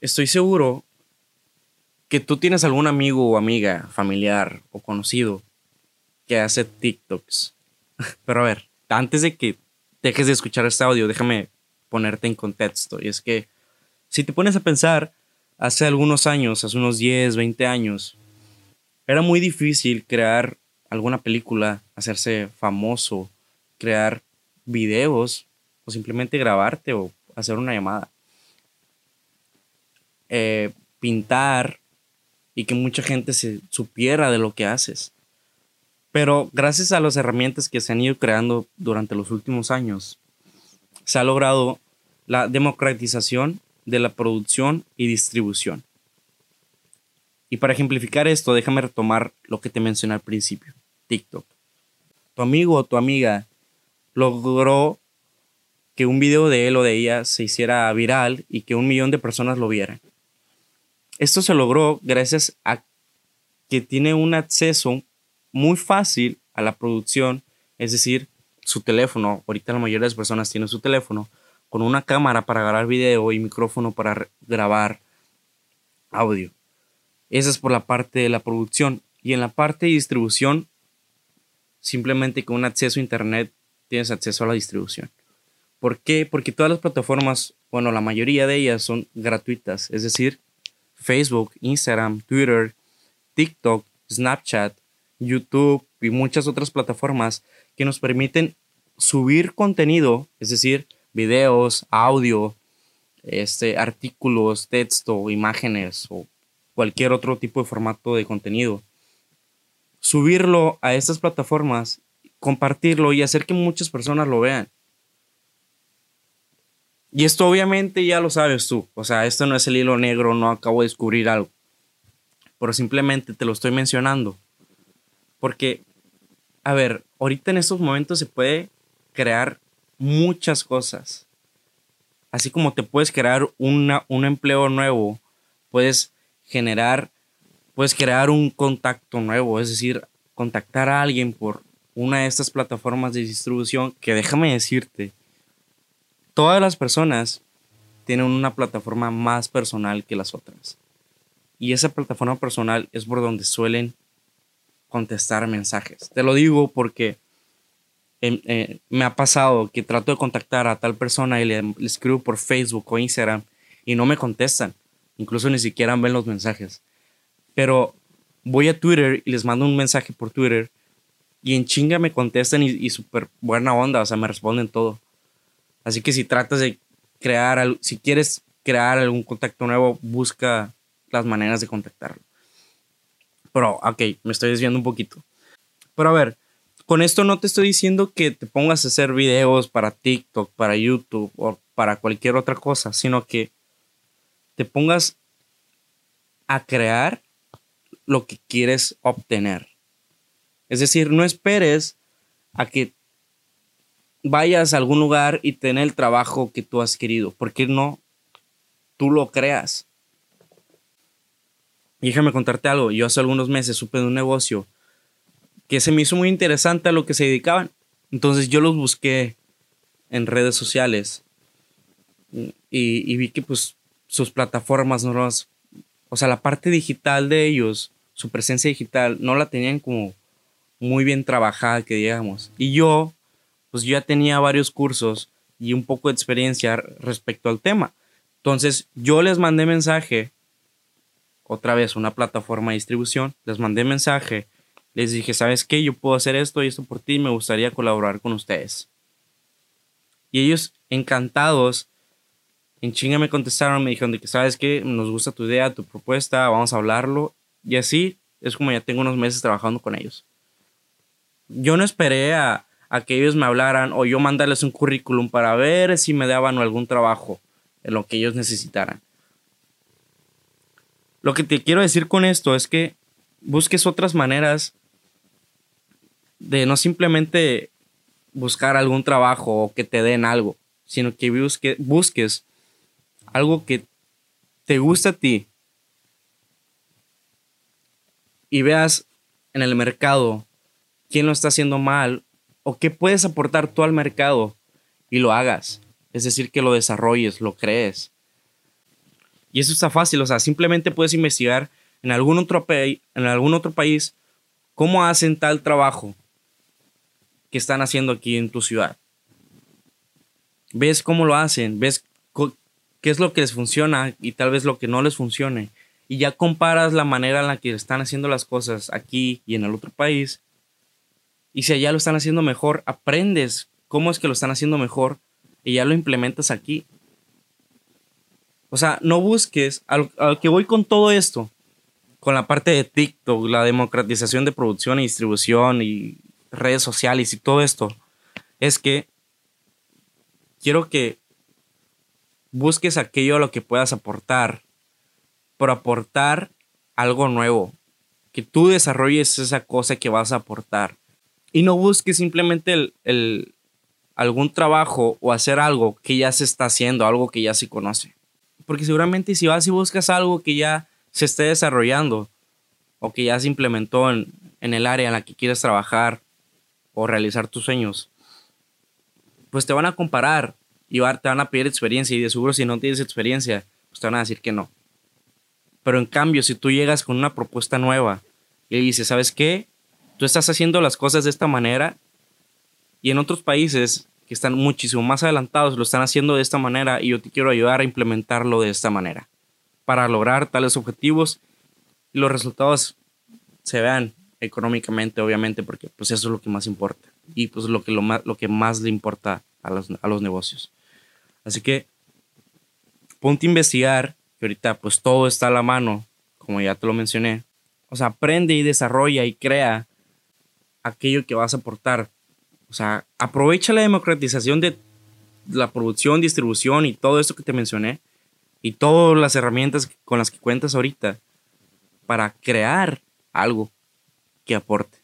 estoy seguro que tú tienes algún amigo o amiga, familiar o conocido que hace TikToks. Pero a ver, antes de que dejes de escuchar este audio, déjame ponerte en contexto. Y es que si te pones a pensar, hace algunos años, hace unos 10, 20 años, era muy difícil crear alguna película, hacerse famoso, crear videos o simplemente grabarte o hacer una llamada. Eh, pintar y que mucha gente se supiera de lo que haces. Pero gracias a las herramientas que se han ido creando durante los últimos años, se ha logrado la democratización de la producción y distribución. Y para ejemplificar esto, déjame retomar lo que te mencioné al principio, TikTok. Tu amigo o tu amiga logró que un video de él o de ella se hiciera viral y que un millón de personas lo vieran. Esto se logró gracias a que tiene un acceso muy fácil a la producción, es decir, su teléfono. Ahorita la mayoría de las personas tienen su teléfono con una cámara para grabar video y micrófono para grabar audio. Esa es por la parte de la producción. Y en la parte de distribución, simplemente con un acceso a Internet tienes acceso a la distribución. ¿Por qué? Porque todas las plataformas, bueno, la mayoría de ellas son gratuitas. Es decir, Facebook, Instagram, Twitter, TikTok, Snapchat, YouTube y muchas otras plataformas que nos permiten subir contenido, es decir, videos, audio, este, artículos, texto, imágenes o cualquier otro tipo de formato de contenido. Subirlo a estas plataformas, compartirlo y hacer que muchas personas lo vean. Y esto obviamente ya lo sabes tú. O sea, esto no es el hilo negro, no acabo de descubrir algo. Pero simplemente te lo estoy mencionando. Porque, a ver, ahorita en estos momentos se puede crear muchas cosas. Así como te puedes crear una, un empleo nuevo, puedes generar, puedes crear un contacto nuevo, es decir, contactar a alguien por una de estas plataformas de distribución que déjame decirte, todas las personas tienen una plataforma más personal que las otras. Y esa plataforma personal es por donde suelen contestar mensajes. Te lo digo porque em, eh, me ha pasado que trato de contactar a tal persona y le, escribo por Facebook o Instagram y no me contestan. Incluso ni siquiera ven los mensajes. Pero voy a Twitter y les mando un mensaje por Twitter y en chinga me contestan y, y súper buena onda, o sea, me responden todo. Así que si tratas de crear, si quieres crear algún contacto nuevo, busca las maneras de contactarlo. Pero, ok, me estoy desviando un poquito. Pero a ver, con esto no te estoy diciendo que te pongas a hacer videos para TikTok, para YouTube o para cualquier otra cosa, sino que te pongas a crear lo que quieres obtener. Es decir, no esperes a que vayas a algún lugar y tener el trabajo que tú has querido. porque no tú lo creas? Y déjame contarte algo. Yo hace algunos meses supe de un negocio que se me hizo muy interesante a lo que se dedicaban. Entonces yo los busqué en redes sociales y, y vi que pues sus plataformas no las... O sea, la parte digital de ellos, su presencia digital, no la tenían como muy bien trabajada, que digamos. Y yo, pues yo ya tenía varios cursos y un poco de experiencia respecto al tema. Entonces yo les mandé mensaje otra vez una plataforma de distribución, les mandé mensaje, les dije, ¿sabes qué? Yo puedo hacer esto y esto por ti, me gustaría colaborar con ustedes. Y ellos encantados, en chinga me contestaron, me dijeron de que, ¿sabes qué? Nos gusta tu idea, tu propuesta, vamos a hablarlo. Y así es como ya tengo unos meses trabajando con ellos. Yo no esperé a, a que ellos me hablaran o yo mandarles un currículum para ver si me daban algún trabajo en lo que ellos necesitaran. Lo que te quiero decir con esto es que busques otras maneras de no simplemente buscar algún trabajo o que te den algo, sino que busques algo que te gusta a ti y veas en el mercado quién lo está haciendo mal o qué puedes aportar tú al mercado y lo hagas. Es decir, que lo desarrolles, lo crees. Y eso está fácil, o sea, simplemente puedes investigar en algún otro, en algún otro país cómo hacen tal trabajo que están haciendo aquí en tu ciudad. Ves cómo lo hacen, ves qué es lo que les funciona y tal vez lo que no les funcione. Y ya comparas la manera en la que están haciendo las cosas aquí y en el otro país. Y si allá lo están haciendo mejor, aprendes cómo es que lo están haciendo mejor y ya lo implementas aquí. O sea, no busques, al, que voy con todo esto, con la parte de TikTok, la democratización de producción y distribución y redes sociales y todo esto, es que quiero que busques aquello a lo que puedas aportar, por aportar algo nuevo, que tú desarrolles esa cosa que vas a aportar y no busques simplemente el, algún trabajo o hacer algo que ya se está haciendo, algo que ya se conoce. Porque seguramente si vas y buscas algo que ya se esté desarrollando o que ya se implementó en, en el área en la que quieres trabajar o realizar tus sueños, pues te van a comparar y te van a pedir experiencia y de seguro si no tienes experiencia, pues te van a decir que no. Pero en cambio, si tú llegas con una propuesta nueva y dices, ¿sabes qué? Tú estás haciendo las cosas de esta manera y en otros países que están muchísimo más adelantados lo están haciendo de esta manera y yo te quiero ayudar a implementarlo de esta manera para lograr tales objetivos y los resultados se vean económicamente, obviamente, porque pues eso es lo que más importa y pues lo que, lo más, lo que más le importa a los, a los negocios. Así que ponte a investigar, que ahorita pues todo está a la mano, como ya te lo mencioné. O sea, aprende y desarrolla y crea aquello que vas a aportar. O sea, aprovecha la democratización de la producción, distribución y todo esto que te mencioné y todas las herramientas con las que cuentas ahorita para crear algo que aporte.